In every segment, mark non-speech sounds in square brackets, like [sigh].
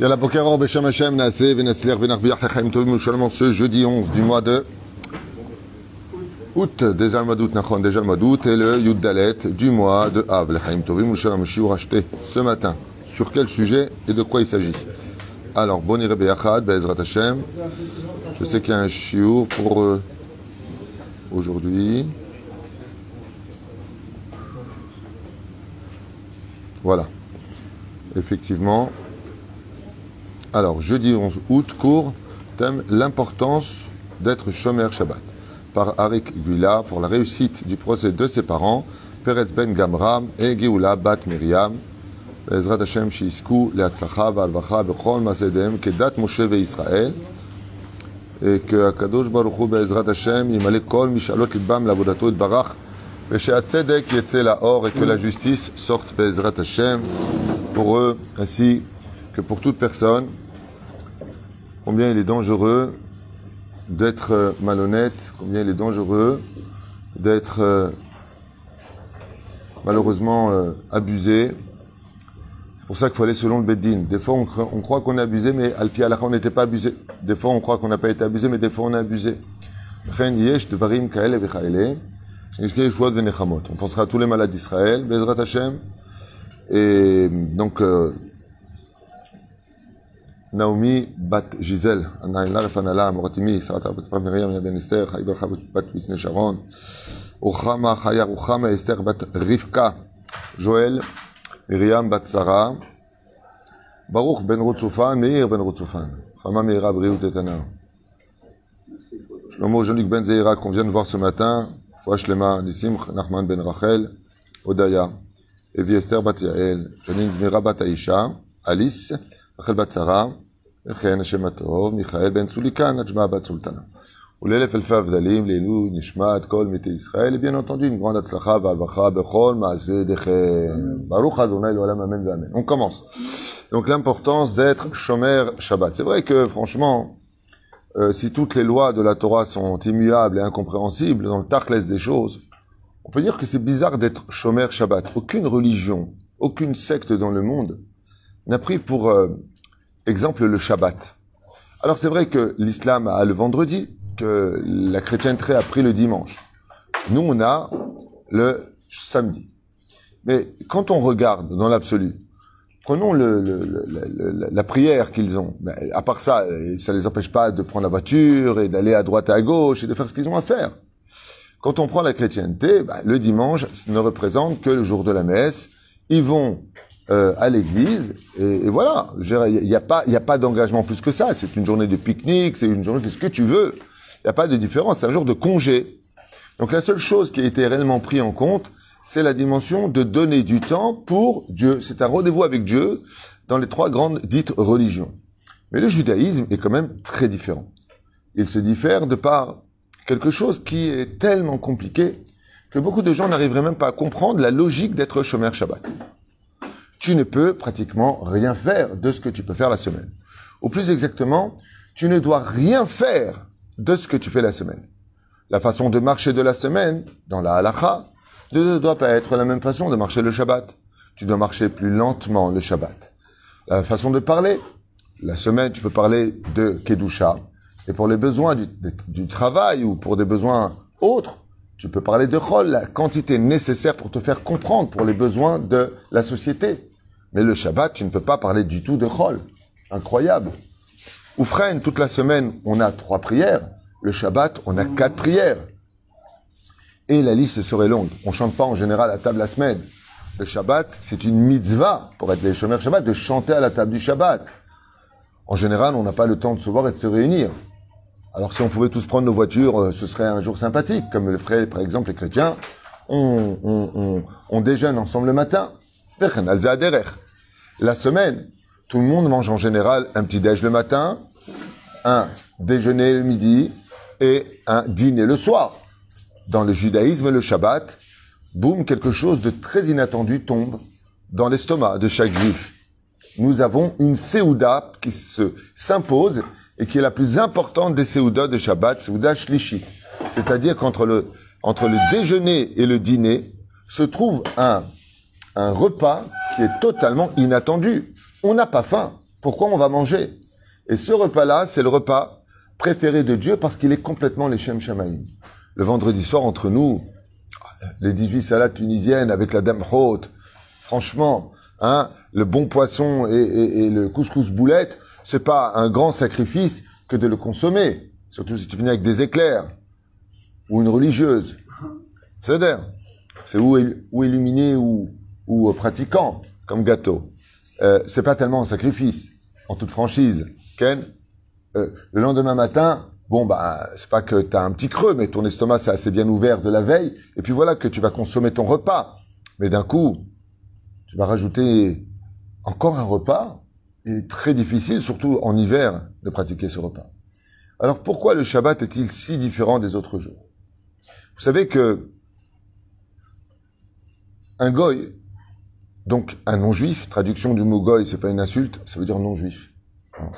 Yalla Bokeror Beshem Hashem Venarviach Lechaim Tovim Ushalom ce jeudi 11 du mois de août, déjà le mois d'août, déjà le et le Yud Dalet du mois de Av, Lechaim Tovim Ushalom Shiur acheté ce matin. Sur quel sujet et de quoi il s'agit? Alors, Boni Rebbe Yachad, Be'ezrat Hashem. Je sais qu'il y a un shiur pour euh, aujourd'hui. Voilà. Effectivement. Alors, jeudi 11 août, cours, thème l'importance d'être Shomer Shabbat. Par Arik Gula pour la réussite du procès de ses parents, Peretz Ben Gamram et Bat Miriam. Ezrat Hashem Shisku, Leatzacha, Valvacha, Bechol Masedem, Kedat Moshe ve Israël. Et que Akadosh Baruch Hu, Be'ezrat Hashem, Kol Mishalot Libam, et Barach. Yetze Laor et que la justice sorte Be'ezrat Hashem pour eux ainsi que pour toute personne. Combien il est dangereux d'être euh, malhonnête, combien il est dangereux d'être euh, malheureusement euh, abusé. C'est pour ça qu'il faut aller selon le Beddin. Des fois, on, cro- on croit qu'on est abusé, mais Alpi Alakha, on n'était pas abusé. Des fois, on croit qu'on n'a pas été abusé, mais des fois, on est abusé. On pensera à tous les malades d'Israël, Bezrat Hashem. Et donc, euh, Naomi bat Gisèle, Anaïla Refanala, Moratimi, Sarata Miriam ben Esther, Haïbar bat Whitney Sharon, Ochama Chaya Ochama Esther bat Rivka, Joël, Miriam bat Sarah, Baruch ben Rutzufan, Meir ben Rutzufan, Chama Meira Briut Etana. Shlomo Jean-Luc ben Zeira qu'on vient de voir ce matin, Foach Lema, Nissim Nachman ben Rachel, Odaya, Evi Esther bat Yael, Janine Zmira bat Aisha, Alice, רחל בת שרה, וכן השם הטוב, מיכאל בן צוליקן, נג'מה בת סולטנה. ולאלף אלפי הבדלים, לעילוי נשמת כל מתי ישראל, et bien entendu, une grande הצלחה והרווחה בכל מעשה ידיכם. ברוך אדוני לעולם אמן ואמן. On commence. Donc l'importance d'être shomer Shabbat. C'est vrai que franchement, euh, si toutes les lois de la Torah sont immuables et incompréhensibles dans le tachles des choses, on peut dire que c'est bizarre d'être shomer Shabbat. Aucune religion, aucune secte dans le monde n'a pris pour euh, exemple le Shabbat. Alors c'est vrai que l'islam a le vendredi, que la chrétienté a pris le dimanche. Nous, on a le samedi. Mais quand on regarde dans l'absolu, prenons le, le- le- le- la prière qu'ils ont. Ben, à part ça, euh, ça les empêche pas de prendre la voiture et d'aller à droite et à gauche et de faire ce qu'ils ont à faire. Quand on prend la chrétienté, ben, le dimanche ne représente que le jour de la messe. Ils vont euh, à l'église et, et voilà. Il n'y a pas, a pas d'engagement plus que ça. C'est une journée de pique-nique, c'est une journée, fais ce que tu veux. Il n'y a pas de différence. C'est un jour de congé. Donc la seule chose qui a été réellement prise en compte, c'est la dimension de donner du temps pour Dieu. C'est un rendez-vous avec Dieu dans les trois grandes dites religions. Mais le judaïsme est quand même très différent. Il se diffère de par quelque chose qui est tellement compliqué que beaucoup de gens n'arriveraient même pas à comprendre la logique d'être Shomer Shabbat. Tu ne peux pratiquement rien faire de ce que tu peux faire la semaine. Ou plus exactement, tu ne dois rien faire de ce que tu fais la semaine. La façon de marcher de la semaine, dans la halacha, ne doit pas être la même façon de marcher le Shabbat. Tu dois marcher plus lentement le Shabbat. La façon de parler, la semaine, tu peux parler de Kedusha. Et pour les besoins du, travail ou pour des besoins autres, tu peux parler de Chol, la quantité nécessaire pour te faire comprendre pour les besoins de la société. Mais le Shabbat, tu ne peux pas parler du tout de Chol. Incroyable. Ou freine, toute la semaine, on a trois prières. Le Shabbat, on a quatre prières. Et la liste serait longue. On chante pas en général à table la semaine. Le Shabbat, c'est une mitzvah, pour être les chômeurs Shabbat, de chanter à la table du Shabbat. En général, on n'a pas le temps de se voir et de se réunir. Alors si on pouvait tous prendre nos voitures, euh, ce serait un jour sympathique, comme le feraient par exemple les chrétiens. On, déjeune ensemble le matin. La semaine, tout le monde mange en général un petit déj le matin, un déjeuner le midi et un dîner le soir. Dans le judaïsme, le Shabbat, boum, quelque chose de très inattendu tombe dans l'estomac de chaque juif. Nous avons une Séouda qui se s'impose et qui est la plus importante des Séoudas de Shabbat, Séouda Shlishi. C'est-à-dire qu'entre le, entre le déjeuner et le dîner se trouve un, un repas qui est totalement inattendu. On n'a pas faim. Pourquoi on va manger? Et ce repas-là, c'est le repas préféré de Dieu parce qu'il est complètement les Shem Shamaïm. Le vendredi soir, entre nous, les 18 salades tunisiennes avec la dame haute, franchement, hein, le bon poisson et, et- et le couscous boulette, c'est pas un grand sacrifice que de le consommer. Surtout si tu finis avec des éclairs ou une religieuse. C'est ou, il- ou illuminé ou, ou euh, pratiquant comme gâteau. Euh, c'est pas tellement un sacrifice, en toute franchise. Ken, euh, le lendemain matin, bon bah c'est pas que t'as un petit creux, mais ton estomac c'est assez bien ouvert de la veille, et puis voilà que tu vas consommer ton repas. Mais d'un coup, tu vas rajouter encore un repas. Est très difficile, surtout en hiver, de pratiquer ce repas. Alors pourquoi le Shabbat est-il si différent des autres jours? Vous savez que un goy, donc un non-juif, traduction du mot goy, c'est pas une insulte, ça veut dire non-juif. Non.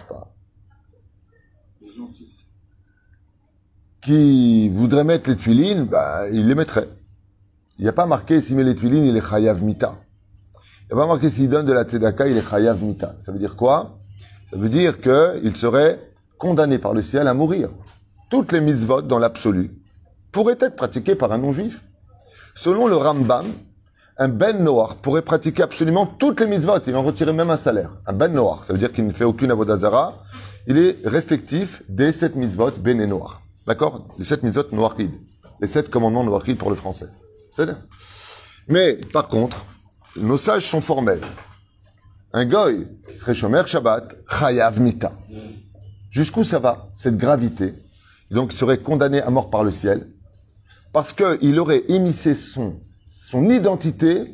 Qui voudrait mettre les tuilines, bah, il les mettrait. Il n'y a pas marqué s'il met les tuilines, il est chayav mita. Il n'y a pas marqué s'il donne de la tzedaka, il est chayav mita. Ça veut dire quoi? Ça veut dire qu'il serait condamné par le ciel à mourir. Toutes les mitzvot, dans l'absolu, pourraient être pratiquées par un non-juif. Selon le Rambam, un ben noir pourrait pratiquer absolument toutes les mitzvot. Il en retirait même un salaire. Un ben noir, ça veut dire qu'il ne fait aucune avodazara. Il est respectif des sept mitzvot ben et noir. D'accord? Les sept mitzvot noirides. Les sept commandements noirides pour le français. C'est. Mais, par contre, nos sages sont formels. Un goy serait shomer Shabbat, chayav mita. Jusqu'où ça va, cette gravité Donc, il serait condamné à mort par le ciel parce qu'il aurait émissé son, son identité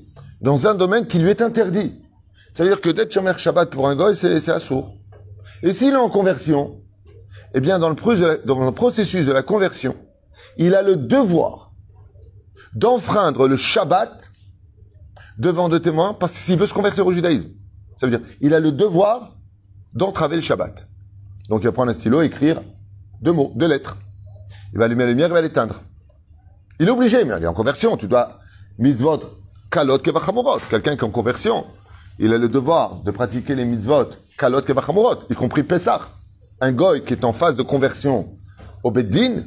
dans un domaine qui lui est interdit. C'est-à-dire que d'être Shomer Shabbat pour un goy, c'est assourd. Et s'il est en conversion, eh bien, dans le, dans le processus de la conversion, il a le devoir d'enfreindre le Shabbat devant deux témoins parce que s'il veut se convertir au judaïsme. Ça veut dire, il a le devoir d'entraver le Shabbat. Donc, il va prendre un stylo et écrire deux mots, deux lettres. Il va allumer la lumière, il va l'éteindre. Il est obligé, mais il est en conversion. Tu dois mitzvot kalot kevachamorot. Quelqu'un qui est en conversion, il a le devoir de pratiquer les mitzvot kalot kevachamorot, y compris Pessah. Un goy qui est en phase de conversion au Beddin,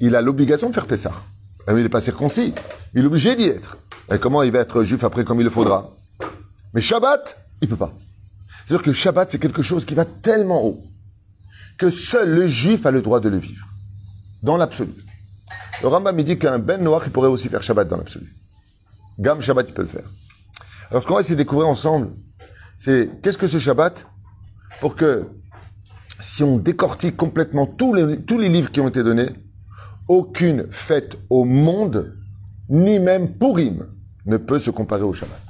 il a l'obligation de faire Pessah. Ah Il n'est pas circoncis. Il est obligé d'y être. Et comment il va être juif après comme il le faudra Mais Shabbat, il peut pas. C'est-à-dire que Shabbat, c'est quelque chose qui va tellement haut que seul le juif a le droit de le vivre. Dans l'absolu. Le Rambam il dit qu'un ben noir, il pourrait aussi faire Shabbat dans l'absolu. Gam Shabbat, il peut le faire. Alors, ce qu'on va essayer de découvrir ensemble, c'est qu'est-ce que ce Shabbat pour que, si on décortique complètement tous les, tous les livres qui ont été donnés, aucune fête au monde, ni même Purim, ne peut se comparer au Shabbat.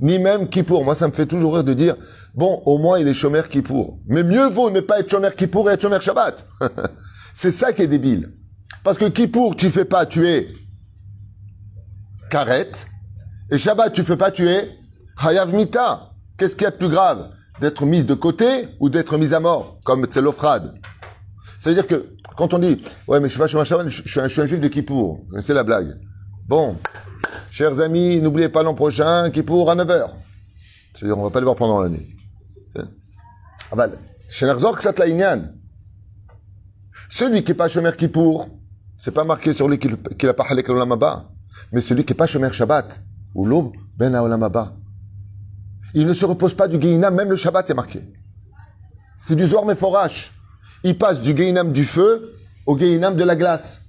Ni même Kippour. Moi, ça me fait toujours rire de dire, bon, au moins il est Shomer Kippour. Mais mieux vaut ne pas être Shomer Kippour et être Shomer Shabbat. [laughs] c'est ça qui est débile. Parce que Kippour, tu fais pas, tu es Karet. Et Shabbat, tu fais pas, tu es Hayav Mita. Qu'est-ce qu'il y a de plus grave D'être mis de côté ou d'être mis à mort, comme Tselofrad C'est-à-dire que, quand on dit, ouais, mais je suis pas Shomer Shabbat, je suis un, je suis un juif de Kippour. C'est la blague. Bon. Chers amis, n'oubliez pas l'an prochain, Kippour à 9h. C'est-à-dire, on va pas le voir pendant l'année. Ah bah. Celui qui est pas Shomer Kippour, c'est pas marqué sur lui qu'il qu'il a pas Halek l'Olam Haba. Mais celui qui est pas Shomer Shabbat, ou l'aube, Ben Olam Haba. Il ne se repose pas du Geinam, même le Shabbat est marqué. C'est du Zohar Meforash. Il passe du Geinam du feu au Geinam de la glace.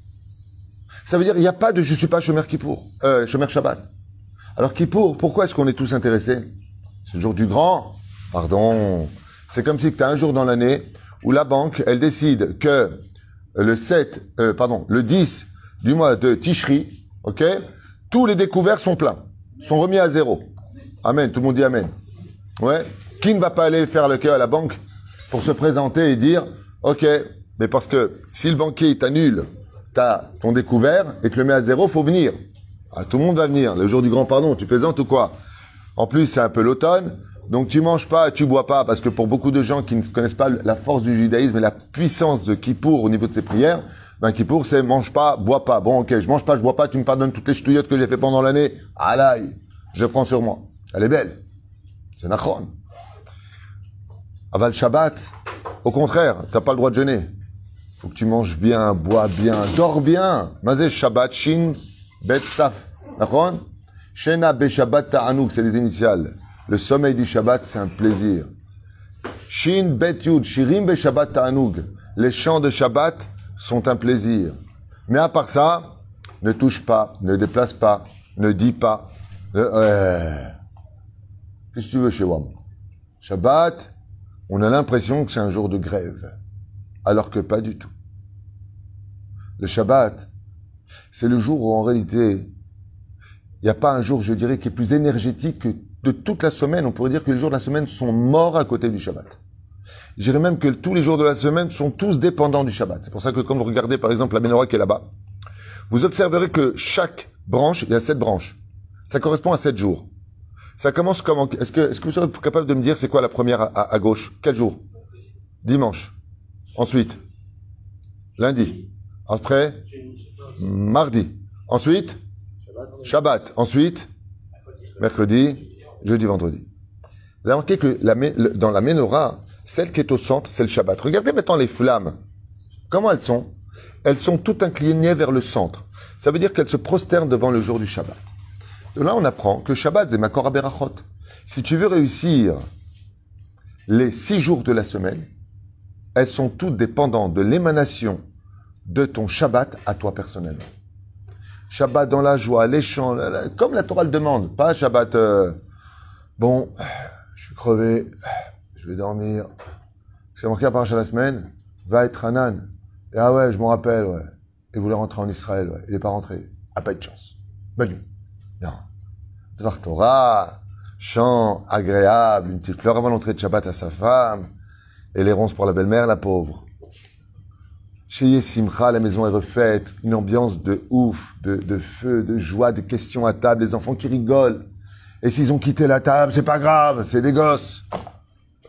Ça veut dire, il n'y a pas de je suis pas Shomer Kippour, euh, Shomer Shabbat. Alors Kippour, pourquoi est-ce qu'on est tous intéressés? C'est le jour du grand Pardon. C'est comme si tu as un jour dans l'année où la banque, elle décide que le 7, euh, pardon, le 10 du mois de Tishri, ok, tous les découverts sont pleins, sont remis à zéro. Amen, tout le monde dit Amen. Ouais. Qui ne va pas aller faire le cœur à la banque pour se présenter et dire, ok, mais parce que si le banquier t'annule ta, ton découvert et te le met à zéro, faut venir. Ah, tout le monde va venir. Le jour du grand pardon, tu plaisantes ou quoi? En plus, c'est un peu l'automne. Donc tu manges pas, tu bois pas, parce que pour beaucoup de gens qui ne connaissent pas la force du judaïsme et la puissance de Kippour au niveau de ses prières, ben Kippour c'est mange pas, bois pas. Bon ok, je mange pas, je bois pas, tu me pardonnes toutes les ch'touillottes que j'ai fait pendant l'année. Alaï. je prends sur moi. Elle est belle. C'est nachron. Aval Shabbat, au contraire, t'as pas le droit de jeûner. Faut que tu manges bien, bois bien, dors bien. Mazé Shabbat, Shin, Bet, Taf. Shena Be Shabbat Ta'anouk, c'est les initiales. Le sommeil du Shabbat, c'est un plaisir. Shin Bet Yud, Shirim Be Shabbat Ta'anoug. Les chants de Shabbat sont un plaisir. Mais à part ça, ne touche pas, ne déplace pas, ne dis pas. Euh, Qu'est-ce que tu veux chez WAM? Shabbat, on a l'impression que c'est un jour de grève, alors que pas du tout. Le Shabbat, c'est le jour où en réalité, il n'y a pas un jour, je dirais, qui est plus énergétique que de toute la semaine. On pourrait dire que les jours de la semaine sont morts à côté du Shabbat. Je dirais même que tous les jours de la semaine sont tous dépendants du Shabbat. C'est pour ça que quand vous regardez par exemple la menorah qui est là-bas, vous observerez que chaque branche, il y a sept branches. Ça correspond à sept jours. Ça commence comment Est-ce que, est-ce que vous serez capable de me dire c'est quoi la première à, à gauche? Quel jour? Dimanche. Ensuite, lundi. Après, mardi. Ensuite, Shabbat. Ensuite, mercredi, jeudi, vendredi. Vous avez remarqué que dans la menorah, celle qui est au centre, c'est le Shabbat. Regardez maintenant les flammes. Comment elles sont? Elles sont toutes inclinées vers le centre. Ça veut dire qu'elles se prosternent devant le jour du Shabbat. De là, on apprend que Shabbat, c'est Makor Berachot. Si tu veux réussir les six jours de la semaine, elles sont toutes dépendantes de l'émanation de ton Shabbat à toi personnellement. Shabbat dans la joie, les chants, comme la Torah le demande, pas Shabbat, euh, bon, je suis crevé, je vais dormir. C'est marqué à paracha la semaine, va être Hanan. Et ah ouais, je m'en rappelle, ouais. Il voulait rentrer en Israël, ouais. Il n'est pas rentré. A pas de chance. Bonne nuit. Non. Torah, chant agréable, une petite fleur avant l'entrée de Shabbat à sa femme, et les ronces pour la belle-mère, la pauvre. Chez Yesimcha, la maison est refaite, une ambiance de ouf, de, de feu, de joie, des questions à table, les enfants qui rigolent. Et s'ils ont quitté la table, c'est pas grave, c'est des gosses.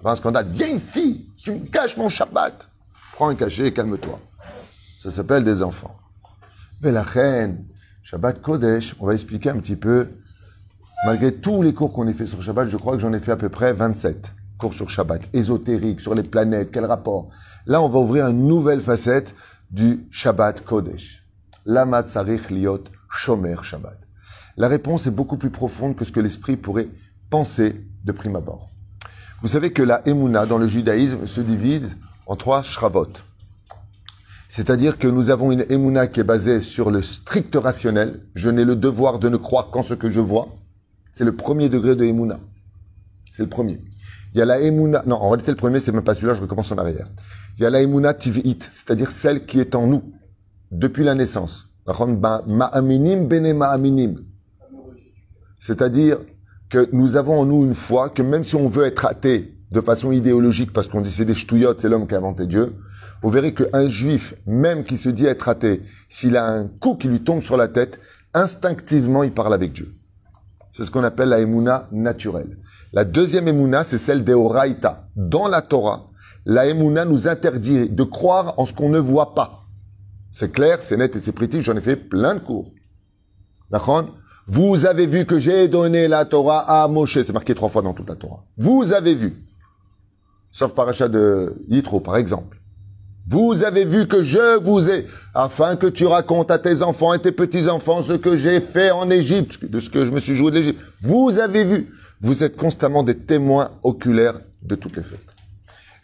Un scandale. Viens ici, tu me caches mon Shabbat. Prends un cachet et calme-toi. Ça s'appelle des enfants. Mais la reine, Shabbat Kodesh, on va expliquer un petit peu. Malgré tous les cours qu'on a fait sur Shabbat, je crois que j'en ai fait à peu près 27 cours sur Shabbat, ésotérique, sur les planètes, quel rapport? Là, on va ouvrir une nouvelle facette du Shabbat Kodesh. Lama tsarich liot shomer Shabbat. La réponse est beaucoup plus profonde que ce que l'esprit pourrait penser de prime abord. Vous savez que la Emouna dans le judaïsme se divise en trois shravot. C'est-à-dire que nous avons une Emouna qui est basée sur le strict rationnel. Je n'ai le devoir de ne croire qu'en ce que je vois. C'est le premier degré de Emouna. C'est le premier. Il y a la Emouna, non, en réalité, le premier, c'est même pas celui-là, je recommence en arrière. Il y a la Emouna Tiv'it, c'est-à-dire celle qui est en nous, depuis la naissance. C'est-à-dire que nous avons en nous une foi que même si on veut être athée de façon idéologique, parce qu'on dit c'est des ch'touillottes, c'est l'homme qui a inventé Dieu, vous verrez qu'un juif, même qui se dit être athée, s'il a un coup qui lui tombe sur la tête, instinctivement il parle avec Dieu. C'est ce qu'on appelle la émouna naturelle. La deuxième émouna, c'est celle des Oraïta. Dans la Torah, la émouna nous interdit de croire en ce qu'on ne voit pas. C'est clair, c'est net et c'est précis, j'en ai fait plein de cours. D'accord? Vous avez vu que j'ai donné la Torah à Moshe. C'est marqué trois fois dans toute la Torah. Vous avez vu. Sauf parachat de Yitro, par exemple. Vous avez vu que je vous ai, afin que tu racontes à tes enfants et tes petits-enfants ce que j'ai fait en Égypte, de ce que je me suis joué de l'Égypte. Vous avez vu. Vous êtes constamment des témoins oculaires de toutes les fêtes.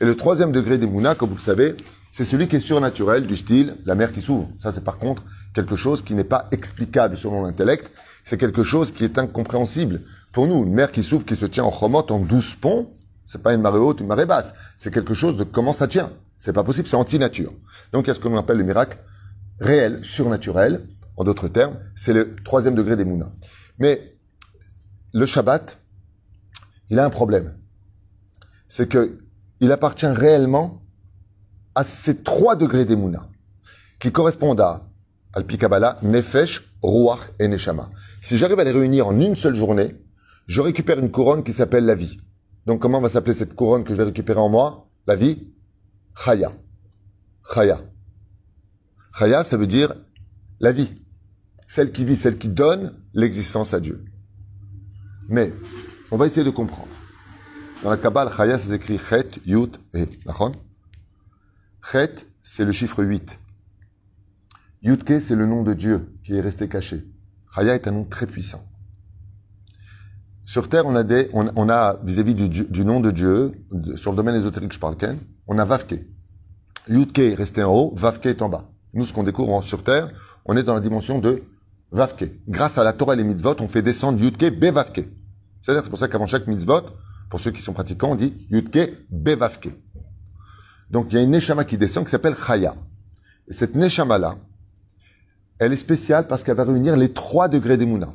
Et le troisième degré des Mouna, comme vous le savez, c'est celui qui est surnaturel, du style la mer qui s'ouvre. Ça, c'est par contre quelque chose qui n'est pas explicable selon l'intellect, c'est quelque chose qui est incompréhensible. Pour nous, une mer qui s'ouvre, qui se tient en remote, en douze ponts, c'est pas une marée haute, une marée basse. C'est quelque chose de comment ça tient. C'est pas possible, c'est anti-nature. Donc il y a ce qu'on appelle le miracle réel, surnaturel. En d'autres termes, c'est le troisième degré des mounas. Mais le Shabbat, il a un problème. C'est que il appartient réellement à ces trois degrés des mounas, qui correspondent à Al-Pikabala, Nefesh, Ruach et Neshama. Si j'arrive à les réunir en une seule journée, je récupère une couronne qui s'appelle la vie. Donc comment va s'appeler cette couronne que je vais récupérer en moi? La vie? Chaya. Chaya. Chaya, ça veut dire la vie. Celle qui vit, celle qui donne l'existence à Dieu. Mais on va essayer de comprendre. Dans la Kabbale, Chaya, c'est écrit Chet, Yut, et. D'accord? Chet, c'est le chiffre 8. Yutke, c'est le nom de Dieu qui est resté caché. Chaya est un nom très puissant. Sur Terre, on a des, on, a vis-à-vis du, nom de Dieu, sur le domaine ésotérique, je parle Ken, on a Vavke. Yutke est resté en haut, Vavke est en bas. Nous, ce qu'on découvre sur Terre, on est dans la dimension de Vavke. Grâce à la Torah et les mitzvot, on fait descendre Yutke Bevavke. C'est-à-dire, c'est pour ça qu'avant chaque mitzvot, pour ceux qui sont pratiquants, on dit Yutke Bevavke. Donc, il y a une Neshama qui descend qui s'appelle Chaya. Et cette Neshama-là, elle est spéciale parce qu'elle va réunir les trois degrés d'Emouna.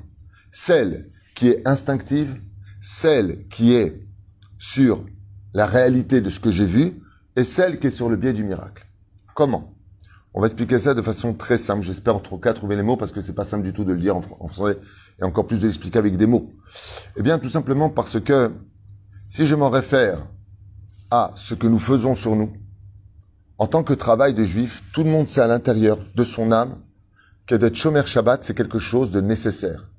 Celle qui est instinctive, celle qui est sur la réalité de ce que j'ai vu, et celle qui est sur le biais du miracle. Comment? On va expliquer ça de façon très simple. J'espère en tout cas trouver les mots parce que c'est pas simple du tout de le dire en, français et encore plus de l'expliquer avec des mots. Eh bien, tout simplement parce que si je m'en réfère à ce que nous faisons sur nous, en tant que travail de juif, tout le monde sait à l'intérieur de son âme que d'être Shomer Shabbat, c'est quelque chose de nécessaire.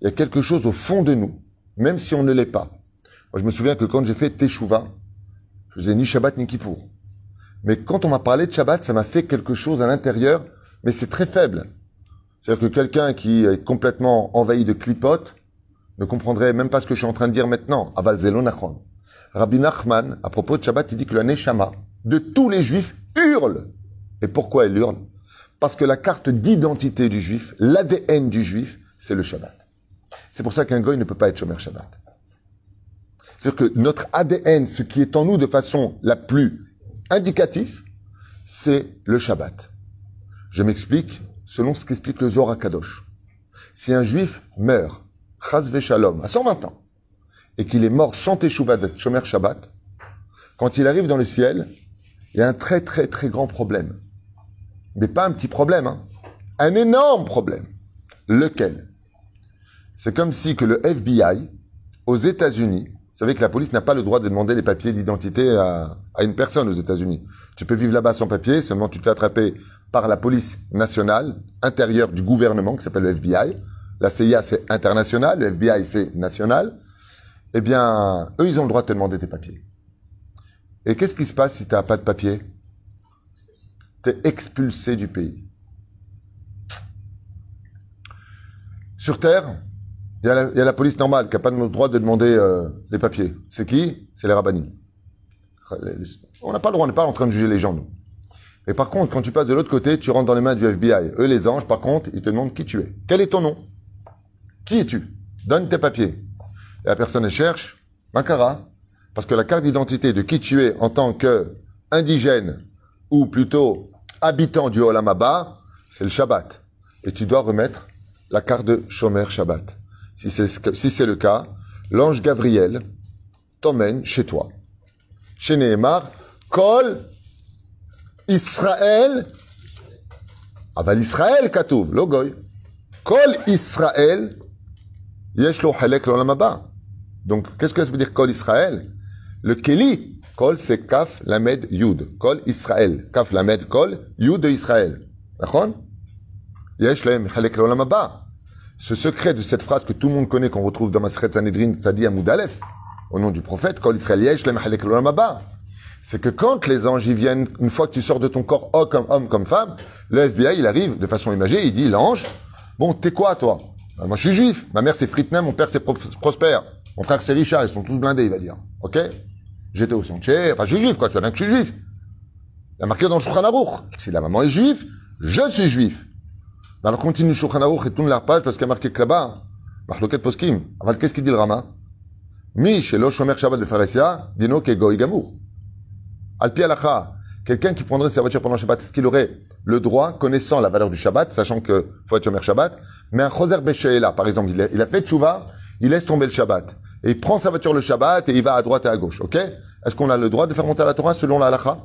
Il y a quelque chose au fond de nous, même si on ne l'est pas. Moi, je me souviens que quand j'ai fait Teshuvah, je faisais ni Shabbat ni Kippour. Mais quand on m'a parlé de Shabbat, ça m'a fait quelque chose à l'intérieur, mais c'est très faible. C'est-à-dire que quelqu'un qui est complètement envahi de clipotes ne comprendrait même pas ce que je suis en train de dire maintenant. Aval Nachon. Rabbi Nachman, à propos de Shabbat, il dit que la Neshama de tous les juifs hurle. Et pourquoi elle hurle? Parce que la carte d'identité du juif, l'ADN du juif, c'est le Shabbat. C'est pour ça qu'un goy ne peut pas être Shomer Shabbat. C'est-à-dire que notre ADN, ce qui est en nous de façon la plus indicative, c'est le Shabbat. Je m'explique selon ce qu'explique le Zohar Kadosh. Si un juif meurt, Chaz Shalom, à 120 ans, et qu'il est mort sans Teshuvah d'être Shomer Shabbat, quand il arrive dans le ciel, il y a un très très très grand problème. Mais pas un petit problème, hein. un énorme problème. Lequel? C'est comme si que le FBI, aux États-Unis, vous savez que la police n'a pas le droit de demander les papiers d'identité à, une personne aux États-Unis. Tu peux vivre là-bas sans papier, seulement tu te fais attraper par la police nationale, intérieure du gouvernement, qui s'appelle le FBI. La CIA, c'est international, le FBI, c'est national. Eh bien, eux, ils ont le droit de te demander tes papiers. Et qu'est-ce qui se passe si tu n'as pas de papier Tu es expulsé du pays. Sur Terre, il y, a la, police normale qui n'a pas le droit de demander euh, les papiers. C'est qui? C'est les rabbinis. On n'a pas le droit, on n'est pas en train de juger les gens, nous. Et par contre, quand tu passes de l'autre côté, tu rentres dans les mains du FBI. Eux, les anges, par contre, ils te demandent qui tu es. Quel est ton nom? Qui es-tu? Donne tes papiers. Et la personne, cherche, Makara, parce que la carte d'identité de qui tu es en tant que indigène, ou plutôt habitant du Olamaba, c'est le Shabbat. Et tu dois remettre la carte de Shomer Shabbat si c'est si le cas, l'ange Gabriel t'emmène chez toi. Chez Nehemar, Kol Israël, Aval Israël Katouv, Logoy. Kol Israël, Yesh lo halek l'olamaba. Donc, qu'est-ce que ça veut dire Kol Israël? Le Keli, Kol c'est Kaf Lamed Yud. Kol Israël. Kaf Lamed Kol, Yud de Israël. D'accord? Yesh halek l'olamaba ce secret de cette phrase que tout le monde connaît, qu'on retrouve dans Masret Sanhedrin, Tzadi Amoudalef, au nom du prophète, Kol c'est que quand les anges y viennent, une fois que tu sors de ton corps, oh, comme homme, comme femme, le FBI, il arrive de façon imagée, il dit, l'ange, bon, t'es quoi, toi? Ben, moi, je suis juif. Ma mère, c'est Fritna, mon père, c'est Prosper. Mon frère, c'est Richard. Ils sont tous blindés, il va dire. OK? J'étais au Sanché. Enfin, je suis juif, quoi. Tu vois bien que je suis juif. Il y a marqué dans le Shulchan Si la maman est juive, je suis juif. Alors continue Shulchan Aruch et tourne la page parce qu'il y a marqué que là-bas, Mahloket Poskim. Alors qu'est-ce qu'il dit le Rama? Mi shelo shomer Shabbat de Pharesia, dino ke goy gamour. Al pi alacha, quelqu'un qui prendrait sa voiture pendant le Shabbat, est-ce qu'il aurait le droit, connaissant la valeur du Shabbat, sachant que faut être shomer Shabbat, mais un choser là, par exemple, il a, fait il laisse tomber le Shabbat. Et il prend sa voiture le Shabbat et il va à droite et à gauche, ok? Est-ce qu'on a le droit de faire monter la Torah selon la halacha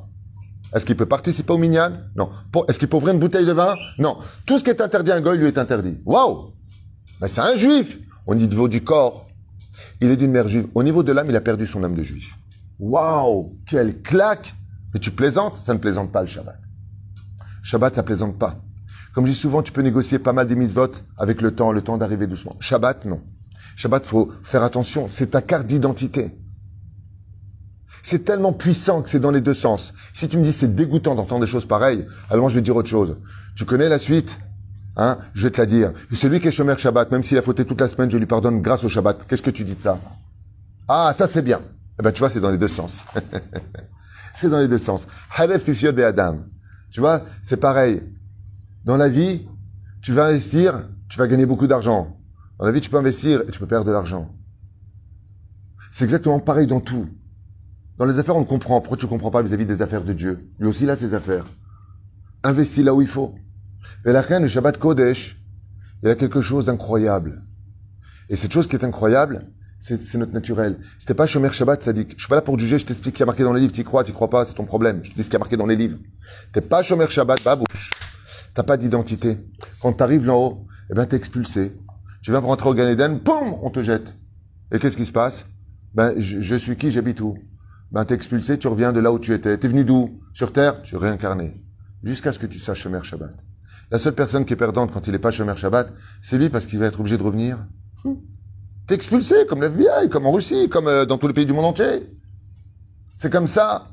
est-ce qu'il peut participer au minyan? Non. Est-ce qu'il peut ouvrir une bouteille de vin? Non. Tout ce qui est interdit à un goy lui est interdit. Waouh Mais c'est un juif Au niveau du corps, il est d'une mère juive. Au niveau de l'âme, il a perdu son âme de juif. Waouh Quelle claque Mais tu plaisantes? Ça ne plaisante pas le Shabbat. Shabbat, ça plaisante pas. Comme je dis souvent, tu peux négocier pas mal des mitzvot avec le temps, le temps d'arriver doucement. Shabbat, non. Shabbat, faut faire attention, c'est ta carte d'identité. C'est tellement puissant que c'est dans les deux sens. Si tu me dis c'est dégoûtant d'entendre des choses pareilles, alors moi je vais dire autre chose. Tu connais la suite? Hein? Je vais te la dire. Celui qui est chômeur Shabbat, même s'il a fauté toute la semaine, je lui pardonne grâce au Shabbat. Qu'est-ce que tu dis de ça? Ah, ça c'est bien. Eh ben tu vois, c'est dans les deux sens. [laughs] c'est dans les deux sens. Halef pifiot Adam. Tu vois, c'est pareil. Dans la vie, tu vas investir, tu vas gagner beaucoup d'argent. Dans la vie, tu peux investir et tu peux perdre de l'argent. C'est exactement pareil dans tout. Dans les affaires, on comprend. Pourquoi tu ne comprends pas vis-à-vis des affaires de Dieu? Lui aussi, il a ses affaires. Investis là où il faut. Et la reine, le Shabbat Kodesh, il y a quelque chose d'incroyable. Et cette chose qui est incroyable, c'est notre naturel. T'es pas Shomer Shabbat, ça dit je suis pas là pour juger, je t'explique ce qui a marqué dans les livres, tu crois, tu crois pas, c'est ton problème. Je te dis ce qui a marqué dans les livres. T'es pas Shomer Shabbat, babouche. T'as pas d'identité. Quand tu arrives là-haut, eh ben, t'es expulsé. Tu viens pour rentrer au Gan Eden, poum, on te jette. Et qu'est-ce qui se passe? Ben, je, suis qui, j'habite où? Ben, t'es expulsé, tu reviens de là où tu étais. T'es venu d'où? Sur terre? Tu es réincarné. Jusqu'à ce que tu saches Shomer Shabbat. La seule personne qui est perdante quand il n'est pas Shomer Shabbat, c'est lui parce qu'il va être obligé de revenir. Hum. T'es expulsé, comme l'FBI, comme en Russie, comme euh, dans tous les pays du monde entier. C'est comme ça.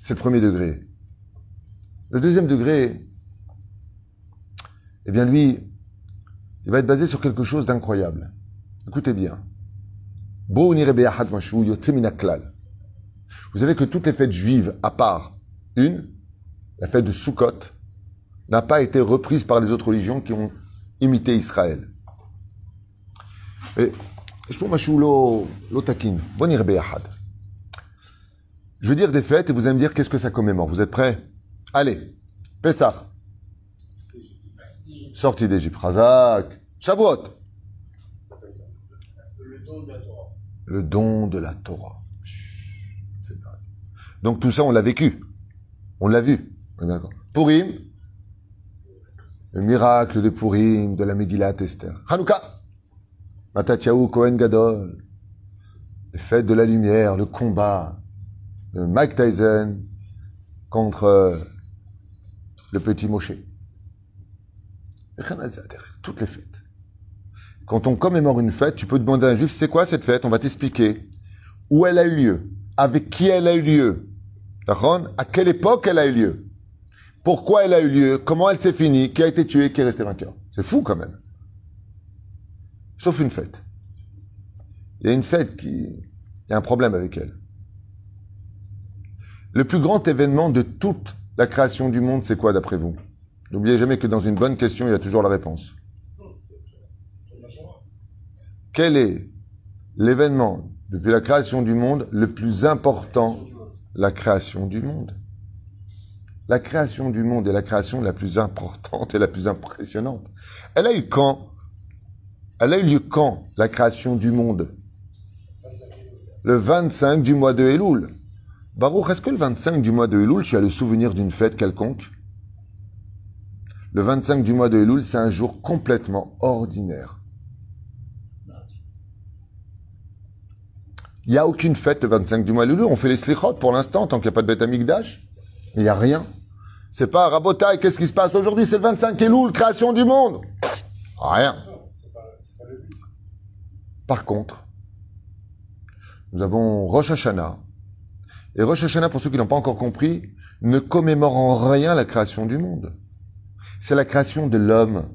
C'est le premier degré. Le deuxième degré, eh bien lui, il va être basé sur quelque chose d'incroyable. Écoutez bien. Vous savez que toutes les fêtes juives, à part une, la fête de Sukkot, n'a pas été reprise par les autres religions qui ont imité Israël. Et je vais dire des fêtes et vous allez me dire qu'est-ce que ça commémore. Vous êtes prêts? Allez, Pessah. Sortie d'Égypte, Razak. Shavuot. Le don de la Torah. Le don de la Torah. Donc tout ça, on l'a vécu. On l'a vu. Purim. Le miracle de Purim, de la Megillat Esther. Hanouka. Matatiaou Cohen Gadol. Les fêtes de la lumière, le combat de Mike Tyson contre le petit Moshe toutes les fêtes. Quand on commémore une fête, tu peux demander à un juif, c'est quoi cette fête? On va t'expliquer où elle a eu lieu, avec qui elle a eu lieu, à quelle époque elle a eu lieu, pourquoi elle a eu lieu, comment elle s'est finie, qui a été tué, qui est resté vainqueur? C'est fou quand même. Sauf une fête. Il y a une fête qui... Il y a un problème avec elle. Le plus grand événement de toute la création du monde, c'est quoi d'après vous? N'oubliez jamais que dans une bonne question, il y a toujours la réponse. Quel est l'événement depuis la création du monde le plus important? La création du monde. La création du monde est la création la plus importante et la plus impressionnante. Elle a eu quand? Elle a eu lieu quand La création du monde? Le 25 du mois de Elul. Baruch, est-ce que le 25 du mois de Elul, tu as le souvenir d'une fête quelconque? Le 25 du mois de Elul, c'est un jour complètement ordinaire. Il n'y a aucune fête le 25 du mois de Elul. On fait les slichot pour l'instant, tant qu'il n'y a pas de bête amigdash. Il n'y a rien. C'est pas Rabotai, qu'est-ce qui se passe aujourd'hui? C'est le 25 Elul, création du monde. Rien. Par contre, nous avons Rosh Hashanah. Et Rosh Hashanah, pour ceux qui n'ont pas encore compris, ne commémore en rien la création du monde. C'est la création de l'homme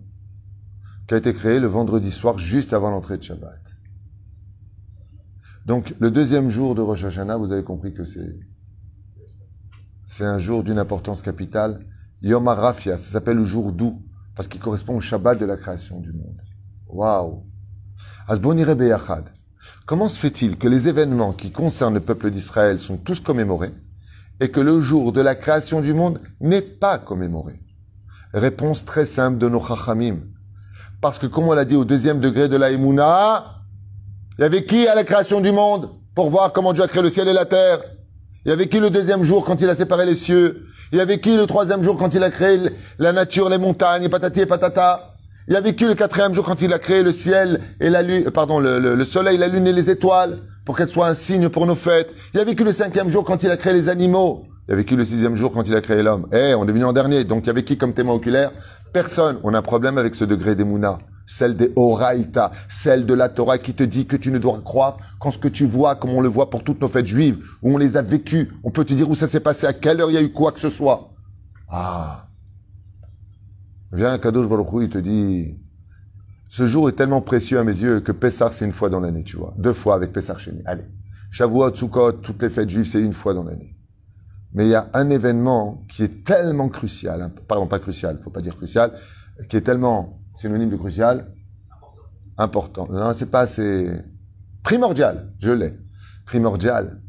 qui a été créé le vendredi soir juste avant l'entrée de Shabbat. Donc, le deuxième jour de Rosh Hashanah, vous avez compris que c'est, un jour d'une importance capitale. Yom HaRafia, ça s'appelle le jour doux, parce qu'il correspond au Shabbat de la création du monde. Waouh! Asbonire Beyachad. Comment se fait-il que les événements qui concernent le peuple d'Israël sont tous commémorés et que le jour de la création du monde n'est pas commémoré? Réponse très simple de nos chachamim. Parce que comme on l'a dit au deuxième degré de la Emouna, il y avait qui à la création du monde pour voir comment Dieu a créé le ciel et la terre? Il y avait qui le deuxième jour quand il a séparé les cieux? Il y avait qui le troisième jour quand il a créé la nature, les montagnes, patati et patata? Il y avait qui le quatrième jour quand il a créé le ciel et la lune, pardon, le, le soleil, la lune et les étoiles pour qu'elles soient un signe pour nos fêtes? Il y avait qui le cinquième jour quand il a créé les animaux? Il y avait qui le sixième jour quand il a créé l'homme? Eh, on est venu en dernier, donc il y avait qui comme témoin oculaire? Personne. On a un problème avec ce degré d'Emouna. celle des Horaïta, celle de la Torah qui te dit que tu ne dois croire qu'en ce que tu vois, comme on le voit pour toutes nos fêtes juives, où on les a vécues. On peut te dire où ça s'est passé, à quelle heure il y a eu quoi que ce soit. Ah. Viens, Kadosh Baruch Hu, il te dit, ce jour est tellement précieux à mes yeux que Pessah, c'est une fois dans l'année, tu vois. Deux fois avec Pessah Sheni. Allez. Shavuot, Sukkot, toutes les fêtes juives, c'est une fois dans l'année. Mais il y a un événement qui est tellement crucial, hein, pardon, pas crucial, faut pas dire crucial, qui est tellement synonyme de crucial, important. Non, c'est pas assez primordial, je l'ai. Primordial,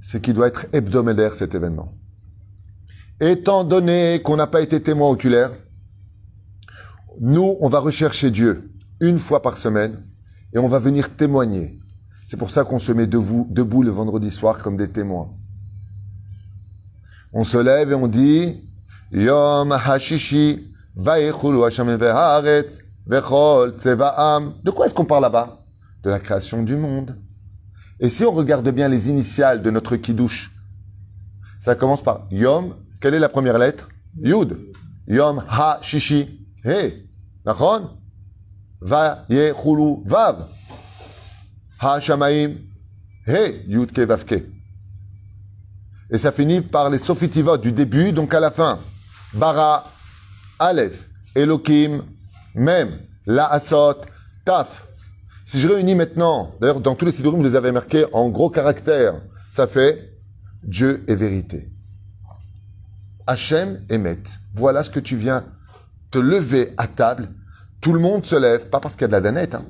c'est qu'il doit être hebdomadaire cet événement. Étant donné qu'on n'a pas été témoin oculaire, nous, on va rechercher Dieu une fois par semaine et on va venir témoigner. C'est pour ça qu'on se met debout, debout le vendredi soir comme des témoins. On se lève et on dit Yom Hashishi de quoi est-ce qu'on parle là-bas? De la création du monde. Et si on regarde bien les initiales de notre kiddush, ça commence par Yom. Quelle est la première lettre? Yud. Yom Ha Shishi. Hey. Nachon Va Vav. Ha Shamaim. Hey. Yud Ke Et ça finit par les sofitivot du début, donc à la fin. Bara Aleph. Elohim, même, la asot, taf. Si je réunis maintenant, d'ailleurs dans tous les sidurim, vous les avez marqués en gros caractères, ça fait Dieu est vérité. Hachem Emet. Voilà ce que tu viens te lever à table. Tout le monde se lève, pas parce qu'il y a de la danette, hein.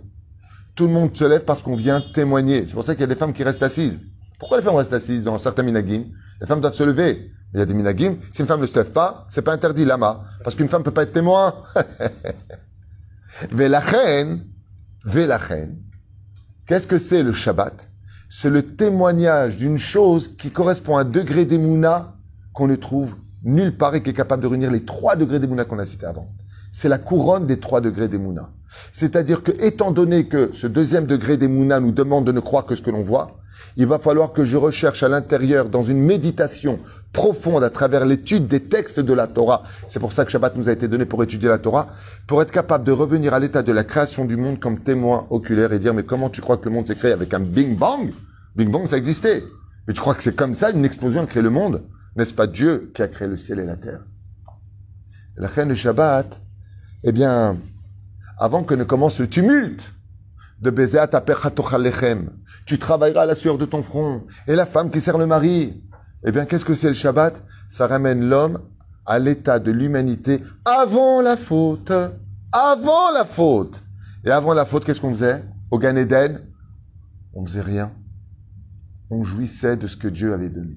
Tout le monde se lève parce qu'on vient témoigner. C'est pour ça qu'il y a des femmes qui restent assises. Pourquoi les femmes restent assises dans certains minagim? Les femmes doivent se lever. Il y a des minagim. Si une femme ne se lève pas, c'est pas interdit, lama. Parce qu'une femme peut pas être témoin. [laughs] Velachen, Velachen. Qu'est-ce que c'est le Shabbat? C'est le témoignage d'une chose qui correspond à un degré d'émouna qu'on ne trouve nulle part et qui est capable de réunir les trois degrés d'émouna qu'on a cités avant. C'est la couronne des trois degrés d'émouna. C'est-à-dire que, étant donné que ce deuxième degré d'émouna nous demande de ne croire que ce que l'on voit, il va falloir que je recherche à l'intérieur, dans une méditation profonde à travers l'étude des textes de la Torah. C'est pour ça que Shabbat nous a été donné pour étudier la Torah, pour être capable de revenir à l'état de la création du monde comme témoin oculaire et dire, mais comment tu crois que le monde s'est créé avec un Big Bang? Big Bang, ça existait. Mais tu crois que c'est comme ça, une explosion a créé le monde? N'est-ce pas Dieu qui a créé le ciel et la terre? La reine de Shabbat, eh bien, avant que ne commence le tumulte, de baiser à Tu travailleras à la sueur de ton front. Et la femme qui sert le mari. Eh bien, qu'est-ce que c'est le Shabbat? Ça ramène l'homme à l'état de l'humanité avant la faute. Avant la faute. Et avant la faute, qu'est-ce qu'on faisait? Au Gan Eden On faisait rien. On jouissait de ce que Dieu avait donné.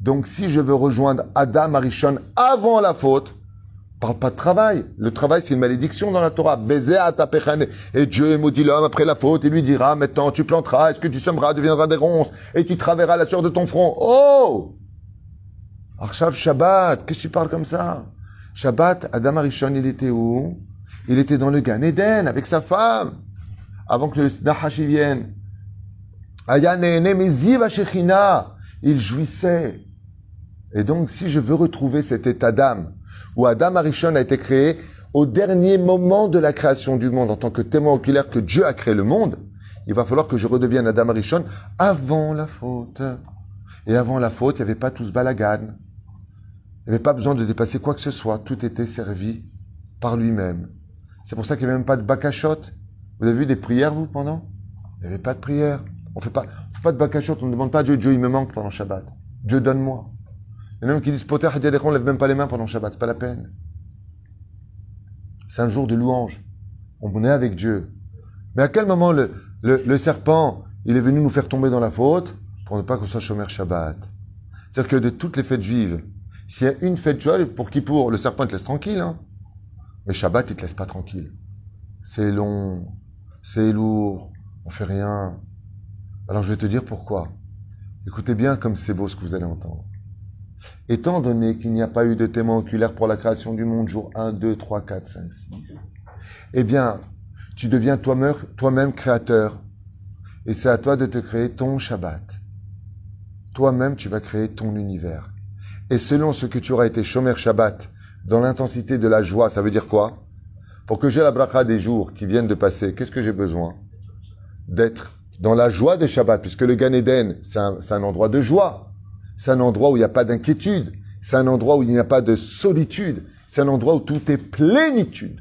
Donc, si je veux rejoindre Adam Arishon avant la faute, parle pas de travail. Le travail, c'est une malédiction dans la Torah. Et Dieu maudit l'homme après la faute. Il lui dira, maintenant, tu planteras, est-ce que tu semeras, deviendras des ronces, et tu travailleras la sueur de ton front. Oh! Arshav Shabbat, qu'est-ce que tu parles comme ça? Shabbat, Adam Arishon, il était où? Il était dans le Gan avec sa femme. Avant que le Nahashi vienne. Il jouissait. Et donc, si je veux retrouver cet état d'âme, où Adam Arishon a été créé au dernier moment de la création du monde, en tant que témoin oculaire que Dieu a créé le monde, il va falloir que je redevienne Adam Arishon avant la faute. Et avant la faute, il n'y avait pas tout ce balagan. Il n'y avait pas besoin de dépasser quoi que ce soit. Tout était servi par lui-même. C'est pour ça qu'il n'y avait même pas de bakashot. Vous avez vu des prières, vous, pendant? Il n'y avait pas de prière. On ne fait pas, fait pas de bakashot. On ne demande pas à Dieu, Dieu, il me manque pendant Shabbat. Dieu, donne-moi. Il y en a même qui disent Poter on lève même pas les mains pendant Shabbat, c'est pas la peine. C'est un jour de louange. On est avec Dieu. Mais à quel moment le, le, serpent, il est venu nous faire tomber dans la faute pour ne pas qu'on soit chômeur Shabbat? C'est-à-dire que de toutes les fêtes juives, s'il y a une fête juive, pour qui pour? Le serpent, te laisse tranquille. Hein Mais Shabbat, il te laisse pas tranquille. C'est long, c'est lourd, on fait rien. Alors je vais te dire pourquoi. Écoutez bien comme c'est beau ce que vous allez entendre. Étant donné qu'il n'y a pas eu de témoin oculaire pour la création du monde, jour 1, 2, 3, 4, 5, 6, eh bien, tu deviens toi-même créateur. Et c'est à toi de te créer ton Shabbat. Toi-même, tu vas créer ton univers. Et selon ce que tu auras été Shomer Shabbat, dans l'intensité de la joie, ça veut dire quoi? Pour que j'ai la bracha des jours qui viennent de passer, qu'est-ce que j'ai besoin? D'être dans la joie de Shabbat, puisque le Gan Eden, c'est un, un endroit de joie. C'est un endroit où il n'y a pas d'inquiétude. C'est un endroit où il n'y a pas de solitude. C'est un endroit où tout est plénitude.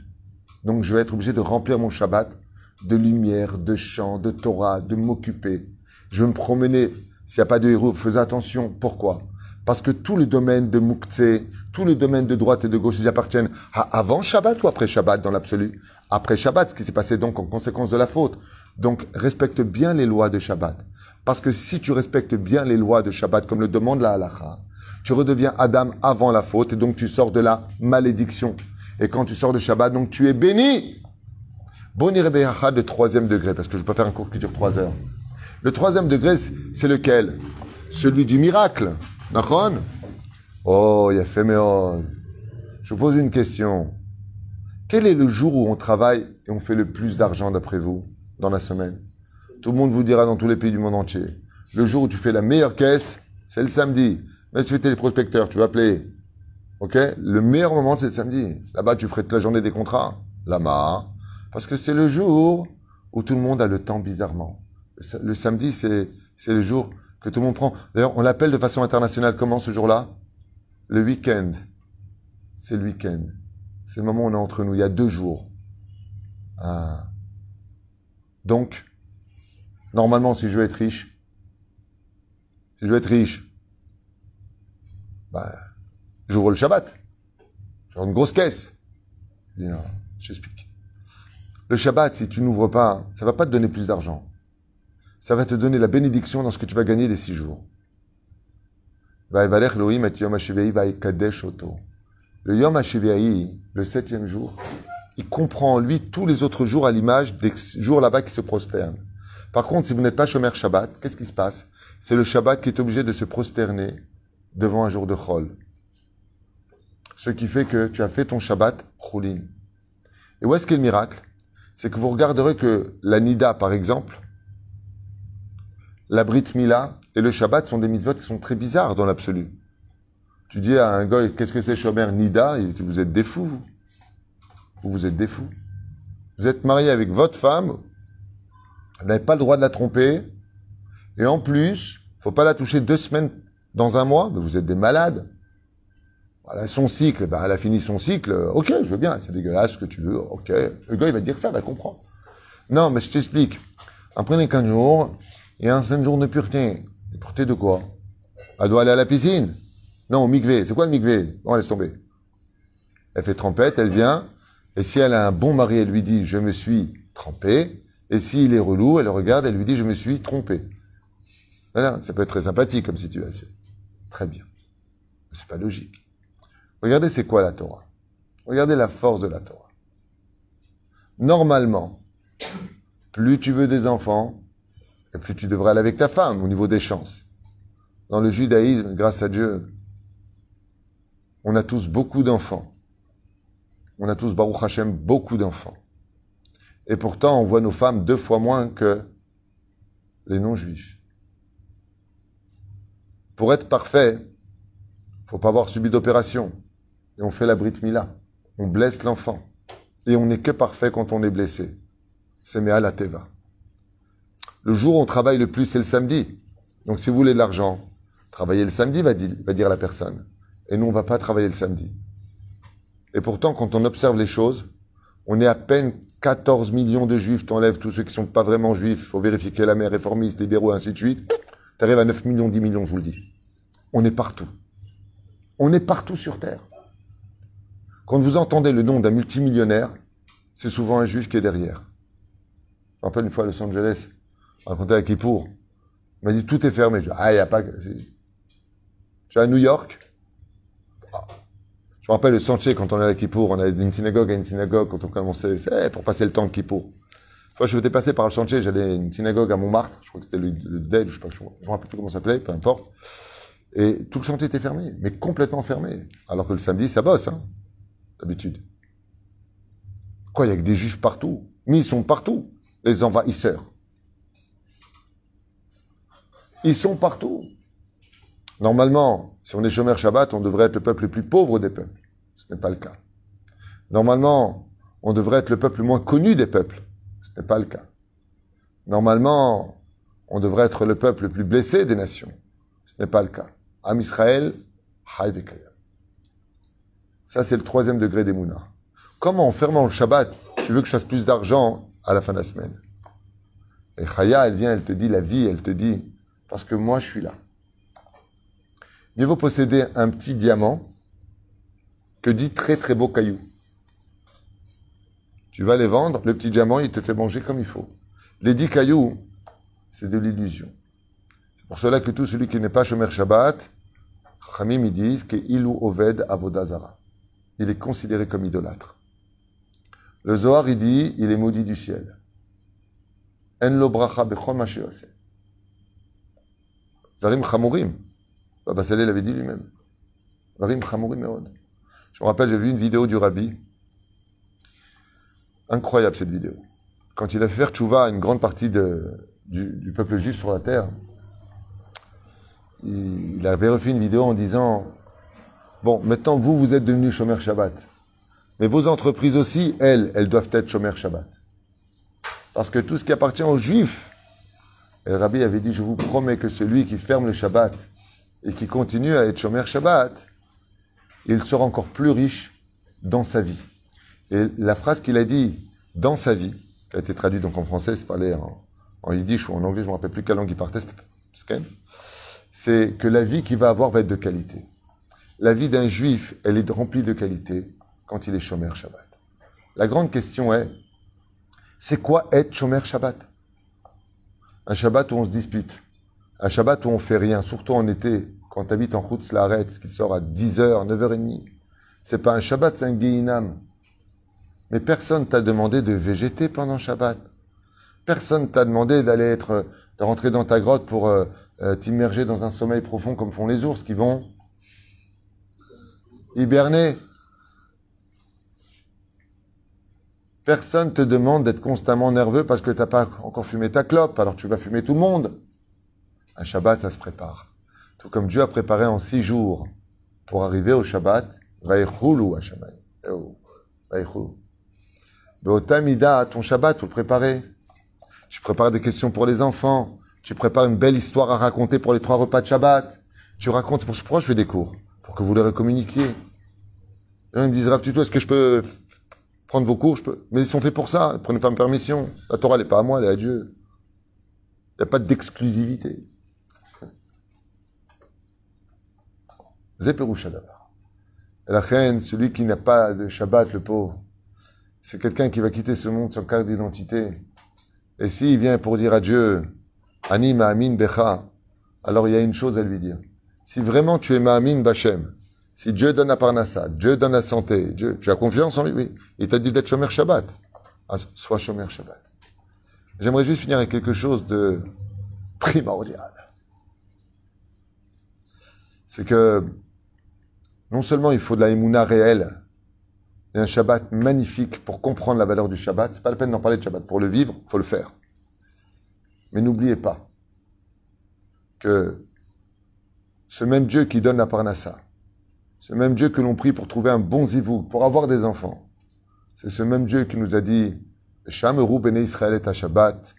Donc je vais être obligé de remplir mon Shabbat de lumière, de chant, de Torah, de m'occuper. Je vais me promener. S'il n'y a pas de héros, faisez attention. Pourquoi? Parce que tous les domaines de Mouktsé, tous les domaines de droite et de gauche, ils appartiennent à avant Shabbat ou après Shabbat dans l'absolu? Après Shabbat, ce qui s'est passé donc en conséquence de la faute. Donc respecte bien les lois de Shabbat. Parce que si tu respectes bien les lois de Shabbat, comme le demande la halacha, tu redeviens Adam avant la faute et donc tu sors de la malédiction. Et quand tu sors de Shabbat, donc tu es béni. Boni de troisième degré, parce que je peux faire un cours qui dure trois heures. Le troisième degré, c'est lequel? Celui du miracle. D'accord? Oh, fait Je pose une question. Quel est le jour où on travaille et on fait le plus d'argent d'après vous dans la semaine? Tout le monde vous dira dans tous les pays du monde entier. Le jour où tu fais la meilleure caisse, c'est le samedi. Mais tu fais tes prospecteurs, tu vas appeler. Ok? Le meilleur moment, c'est le samedi. Là-bas, tu ferais toute la journée des contrats. Là-bas. Parce que c'est le jour où tout le monde a le temps bizarrement. Le samedi, c'est, c'est le jour que tout le monde prend. D'ailleurs, on l'appelle de façon internationale comment ce jour-là? Le week-end. C'est le week-end. C'est le moment où on est entre nous. Il y a deux jours. Ah. Donc, normalement, si je veux être riche, si je veux être riche, bah, j'ouvre le Shabbat. J'ai une grosse caisse. Je dis non. Le Shabbat, si tu n'ouvres pas, ça va pas te donner plus d'argent. Ça va te donner la bénédiction dans ce que tu vas gagner des six jours. Le Yom HaShiviayi, le septième jour, il comprend en lui tous les autres jours à l'image des jours là-bas qui se prosternent. Par contre, si vous n'êtes pas Shomer Shabbat, qu'est-ce qui se passe? C'est le Shabbat qui est obligé de se prosterner devant un jour de Chol. Ce qui fait que tu as fait ton Shabbat Choulin. Et où est-ce qu'est le miracle? C'est que vous regarderez que la Nida, par exemple, la Brit Mila et le Shabbat sont des mitzvot qui sont très bizarres dans l'absolu. Tu dis à un gars, qu'est-ce que c'est Shomer Nida? Et Vous êtes des fous, vous. Vous, êtes des fous. Vous êtes marié avec votre femme, vous n'avez pas le droit de la tromper, et en plus, faut pas la toucher deux semaines dans un mois, mais vous êtes des malades. Voilà, son cycle, bah, elle a fini son cycle, ok, je veux bien, c'est dégueulasse, ce que tu veux, ok. Le gars, il va dire ça, il va comprendre. Non, mais je t'explique. Après les 15 jours, il y a un 5 jours de pureté. De pureté de quoi? Elle doit aller à la piscine Non, au mikvé. C'est quoi le mikvé? Non, laisse tomber. Elle fait trempette, elle vient, et si elle a un bon mari, elle lui dit, je me suis trempé, et s'il est relou, elle regarde, elle lui dit, je me suis trompé. Voilà, ça peut être très sympathique comme situation. Très bien. C'est pas logique. Regardez c'est quoi la Torah? Regardez la force de la Torah. Normalement, plus tu veux des enfants, et plus tu devrais aller avec ta femme au niveau des chances. Dans le judaïsme, grâce à Dieu, on a tous beaucoup d'enfants. On a tous, Baruch Hashem, beaucoup d'enfants. Et pourtant, on voit nos femmes deux fois moins que les non-juifs. Pour être parfait, faut pas avoir subi d'opération et on fait la Brit Mila. On blesse l'enfant. Et on n'est que parfait quand on est blessé. C'est la Teva. Le jour où on travaille le plus, c'est le samedi. Donc si vous voulez de l'argent, travaillez le samedi, va dire, va dire la personne. Et nous, on va pas travailler le samedi. Et pourtant, quand on observe les choses, on est à peine 14 millions de juifs, t'enlèves tous ceux qui sont pas vraiment juifs, faut vérifier la mère réformiste, libéraux, ainsi de suite. T'arrives à 9 millions, 10 millions, je vous le dis. On est partout. On est partout sur Terre. Quand vous entendez le nom d'un multimillionnaire, c'est souvent un juif qui est derrière. Je me rappelle une fois à Los Angeles, raconté à Kippour. Il m'a dit tout est fermé. Je dis, ah, il n'y a pas. Suis à New York. Je me rappelle le sentier quand on est à Kippour, on allait d'une synagogue à une synagogue quand on commençait, c'est pour passer le temps de Kippour. Une fois, je m'étais passé par le sentier, j'allais à une synagogue à Montmartre, je crois que c'était le, le je je me rappelle plus comment ça s'appelait, peu importe. Et tout le sentier était fermé, mais complètement fermé. Alors que le samedi, ça bosse, hein d'habitude. Quoi, il y a que des juifs partout? Mais ils sont partout, les envahisseurs. Ils sont partout. Normalement, si on est chômeur Shabbat, on devrait être le peuple le plus pauvre des peuples. Ce n'est pas le cas. Normalement, on devrait être le peuple le moins connu des peuples. Ce n'est pas le cas. Normalement, on devrait être le peuple le plus blessé des nations. Ce n'est pas le cas. Am Israël, Ça, c'est le troisième degré des Mouna. Comment, en fermant le Shabbat, tu veux que je fasse plus d'argent à la fin de la semaine? Et Chaya, elle vient, elle te dit la vie, elle te dit, parce que moi, je suis là. Mieux vaut posséder un petit diamant que dit très très beau caillou. Tu vas les vendre, le petit diamant, il te fait manger comme il faut. Les dix cailloux, c'est de l'illusion. C'est pour cela que tout celui qui n'est pas Shomer Shabbat, Khamim, ils disent que Ilu Oved Avodazara. Il est considéré comme idolâtre. Le Zohar, il dit, il est maudit du ciel. En lo bracha bechol Varim chamurim. Baba Saleh l'avait dit lui-même. Je me rappelle, j'ai vu une vidéo du rabbi. Incroyable cette vidéo. Quand il a fait faire tchouva à une grande partie du, peuple juif sur la terre, il, avait refait une vidéo en disant Bon, maintenant vous, vous êtes devenus Shomer Shabbat. Mais vos entreprises aussi, elles, elles doivent être Shomer Shabbat. Parce que tout ce qui appartient aux Juifs, et le rabbi avait dit Je vous promets que celui qui ferme le Shabbat et qui continue à être Shomer Shabbat, il sera encore plus riche dans sa vie. Et la phrase qu'il a dit dans sa vie, qui a été traduite donc en français, c'est parlé en, en yiddish ou en anglais, je ne me rappelle plus quelle langue il partait, c'est que la vie qu'il va avoir va être de qualité. La vie d'un juif, elle est remplie de qualité quand il est Shomer Shabbat. La grande question est, c'est quoi être Shomer Shabbat? Un Shabbat où on se dispute, un Shabbat où on fait rien, surtout en été, quand tu habites en route ce qui sort à 10h, 9h30. C'est pas un Shabbat, c'est un Geinam. Mais personne t'a demandé de végéter pendant Shabbat. Personne t'a demandé d'aller être, de rentrer dans ta grotte pour euh, euh, t'immerger dans un sommeil profond comme font les ours qui vont hiberner. Personne te demande d'être constamment nerveux parce que tu n'as pas encore fumé ta clope, alors tu vas fumer tout le monde. Un Shabbat, ça se prépare. Tout comme Dieu a préparé en six jours pour arriver au Shabbat, Vaïchulu Hashamayim. Beotamida, ton Shabbat, faut le préparer. Tu prépares des questions pour les enfants. Tu prépares une belle histoire à raconter pour les trois repas de Shabbat. Tu racontes, pour ce pourquoi je fais des cours Pour que vous les recommuniquiez. Les gens me disent, Rav est-ce que je peux prendre vos cours? Mais ils sont faits pour ça. Prenez pas ma permission. La Torah, elle n'est pas à moi, elle est à Dieu. Il n'y a pas d'exclusivité. Et La reine, celui qui n'a pas de Shabbat, le pauvre, c'est quelqu'un qui va quitter ce monde sans carte d'identité. Et s'il vient pour dire à Dieu, Ani Ma'amin Becha, alors il y a une chose à lui dire. Si vraiment tu es Ma'amin Bachem, si Dieu donne la parnassa, Dieu donne la santé, Dieu, tu as confiance en lui, oui. Il t'a dit d'être Shomer Shabbat. Ah, sois Shomer Shabbat. J'aimerais juste finir avec quelque chose de primordial. C'est que non seulement il faut de la émouna réelle, et un Shabbat magnifique pour comprendre la valeur du Shabbat, c'est pas la peine d'en parler de Shabbat. Pour le vivre, il faut le faire. Mais n'oubliez pas que ce même Dieu qui donne la parnassa, ce même Dieu que l'on prie pour trouver un bon zivou, pour avoir des enfants, c'est ce même Dieu qui nous a dit Shameru bene Israël et Shabbat,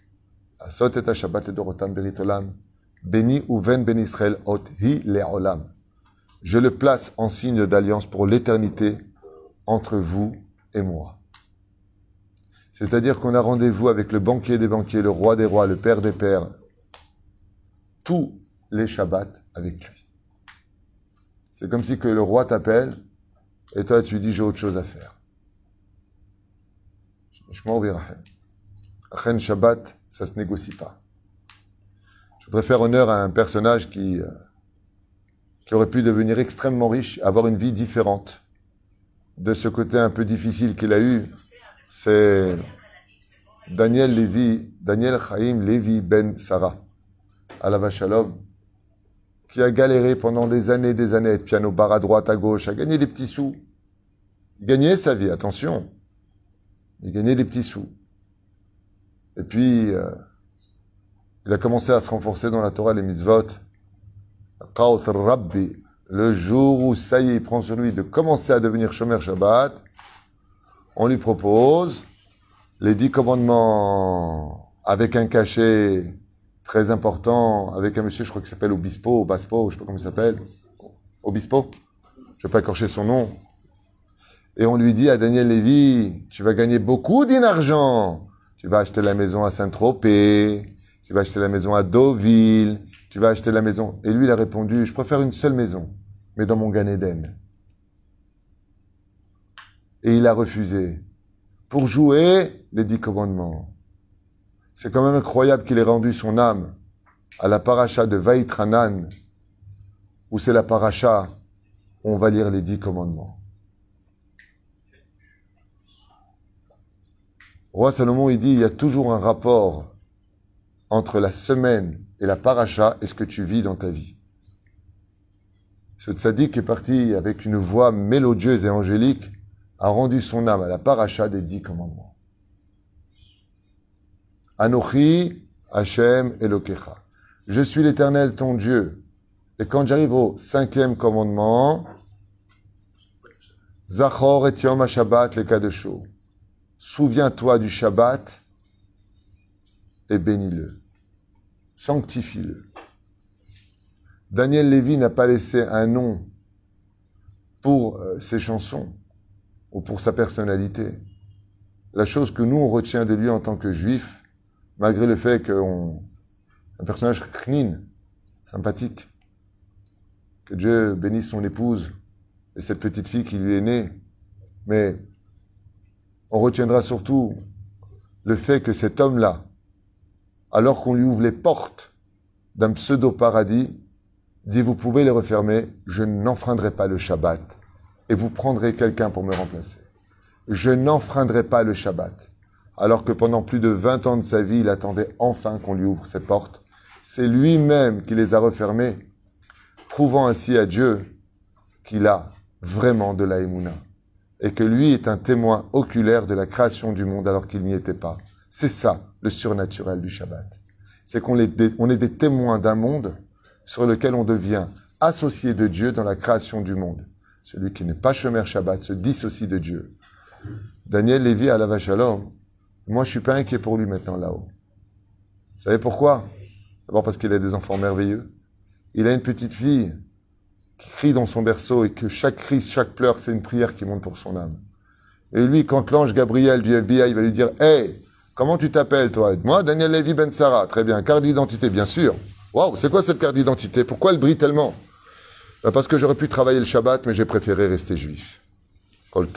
Asot et Shabbat et Dorotam beritolam, béni ou ven ben Israël hi le'olam je le place en signe d'alliance pour l'éternité entre vous et moi. C'est-à-dire qu'on a rendez-vous avec le banquier des banquiers, le roi des rois, le père des pères, tous les Shabbats avec lui. C'est comme si le roi t'appelle et toi tu dis j'ai autre chose à faire. Je m'en Achen Shabbat, ça se négocie pas. Je faire honneur à un personnage qui euh, qui aurait pu devenir extrêmement riche, avoir une vie différente de ce côté un peu difficile qu'il a eu, c'est Daniel Lévi, Daniel Chaim Lévi Ben Sarah, à la Shalom, qui a galéré pendant des années et des années, piano bar à droite, à gauche, a gagné des petits sous. Il gagnait sa vie, attention. Il gagnait des petits sous. Et puis, euh, il a commencé à se renforcer dans la Torah, les mitzvot le jour où ça y est, il prend sur lui de commencer à devenir Shomer Shabbat, on lui propose les dix commandements avec un cachet très important, avec un monsieur, je crois qu'il s'appelle Obispo, Obaspo, je sais pas comment il s'appelle. Obispo Je vais pas écorcher son nom. Et on lui dit à Daniel Lévy, tu vas gagner beaucoup d'argent. Tu vas acheter la maison à Saint-Tropez, tu vas acheter la maison à Deauville, tu vas acheter la maison. Et lui, il a répondu, je préfère une seule maison, mais dans mon Gan Eden. Et il a refusé. Pour jouer les dix commandements. C'est quand même incroyable qu'il ait rendu son âme à la paracha de Vaïtranan, où c'est la paracha on va lire les dix commandements. Roi Salomon, il dit, il y a toujours un rapport entre la semaine et la paracha et ce que tu vis dans ta vie? Ce tzaddik est parti avec une voix mélodieuse et angélique, a rendu son âme à la paracha des dix commandements. Anochi Hashem Elokecha. Je suis l'éternel ton Dieu. Et quand j'arrive au cinquième commandement, Zachor et Yom Shabbat le. Souviens-toi du Shabbat et bénis-le. Sanctifie-le. Daniel Lévy n'a pas laissé un nom pour euh, ses chansons ou pour sa personnalité. La chose que nous, on retient de lui en tant que juif, malgré le fait qu'on un personnage knin, sympathique, que Dieu bénisse son épouse et cette petite fille qui lui est née, mais on retiendra surtout le fait que cet homme-là, alors qu'on lui ouvre les portes d'un pseudo-paradis, dit vous pouvez les refermer, je n'enfreindrai pas le Shabbat et vous prendrez quelqu'un pour me remplacer. Je n'enfreindrai pas le Shabbat. Alors que pendant plus de 20 ans de sa vie, il attendait enfin qu'on lui ouvre ses portes. C'est lui-même qui les a refermées, prouvant ainsi à Dieu qu'il a vraiment de la et que lui est un témoin oculaire de la création du monde alors qu'il n'y était pas. C'est ça le surnaturel du Shabbat. C'est qu'on est, des témoins d'un monde sur lequel on devient associé de Dieu dans la création du monde. Celui qui n'est pas Shomer Shabbat se dissocie de Dieu. Daniel Lévy à la Vachalom, moi je suis pas inquiet pour lui maintenant là-haut. Vous savez pourquoi? D'abord parce qu'il a des enfants merveilleux. Il a une petite fille qui crie dans son berceau et que chaque cri, chaque pleur, c'est une prière qui monte pour son âme. Et lui, quand l'ange Gabriel du FBI va lui dire Hey, comment tu t'appelles, toi? Moi, Daniel Levy Ben Sarah. Très bien. Carte d'identité, bien sûr. Waouh, c'est quoi cette carte d'identité? Pourquoi elle brille tellement? Ben, Parce que j'aurais pu travailler le Shabbat, mais j'ai préféré rester juif. Kol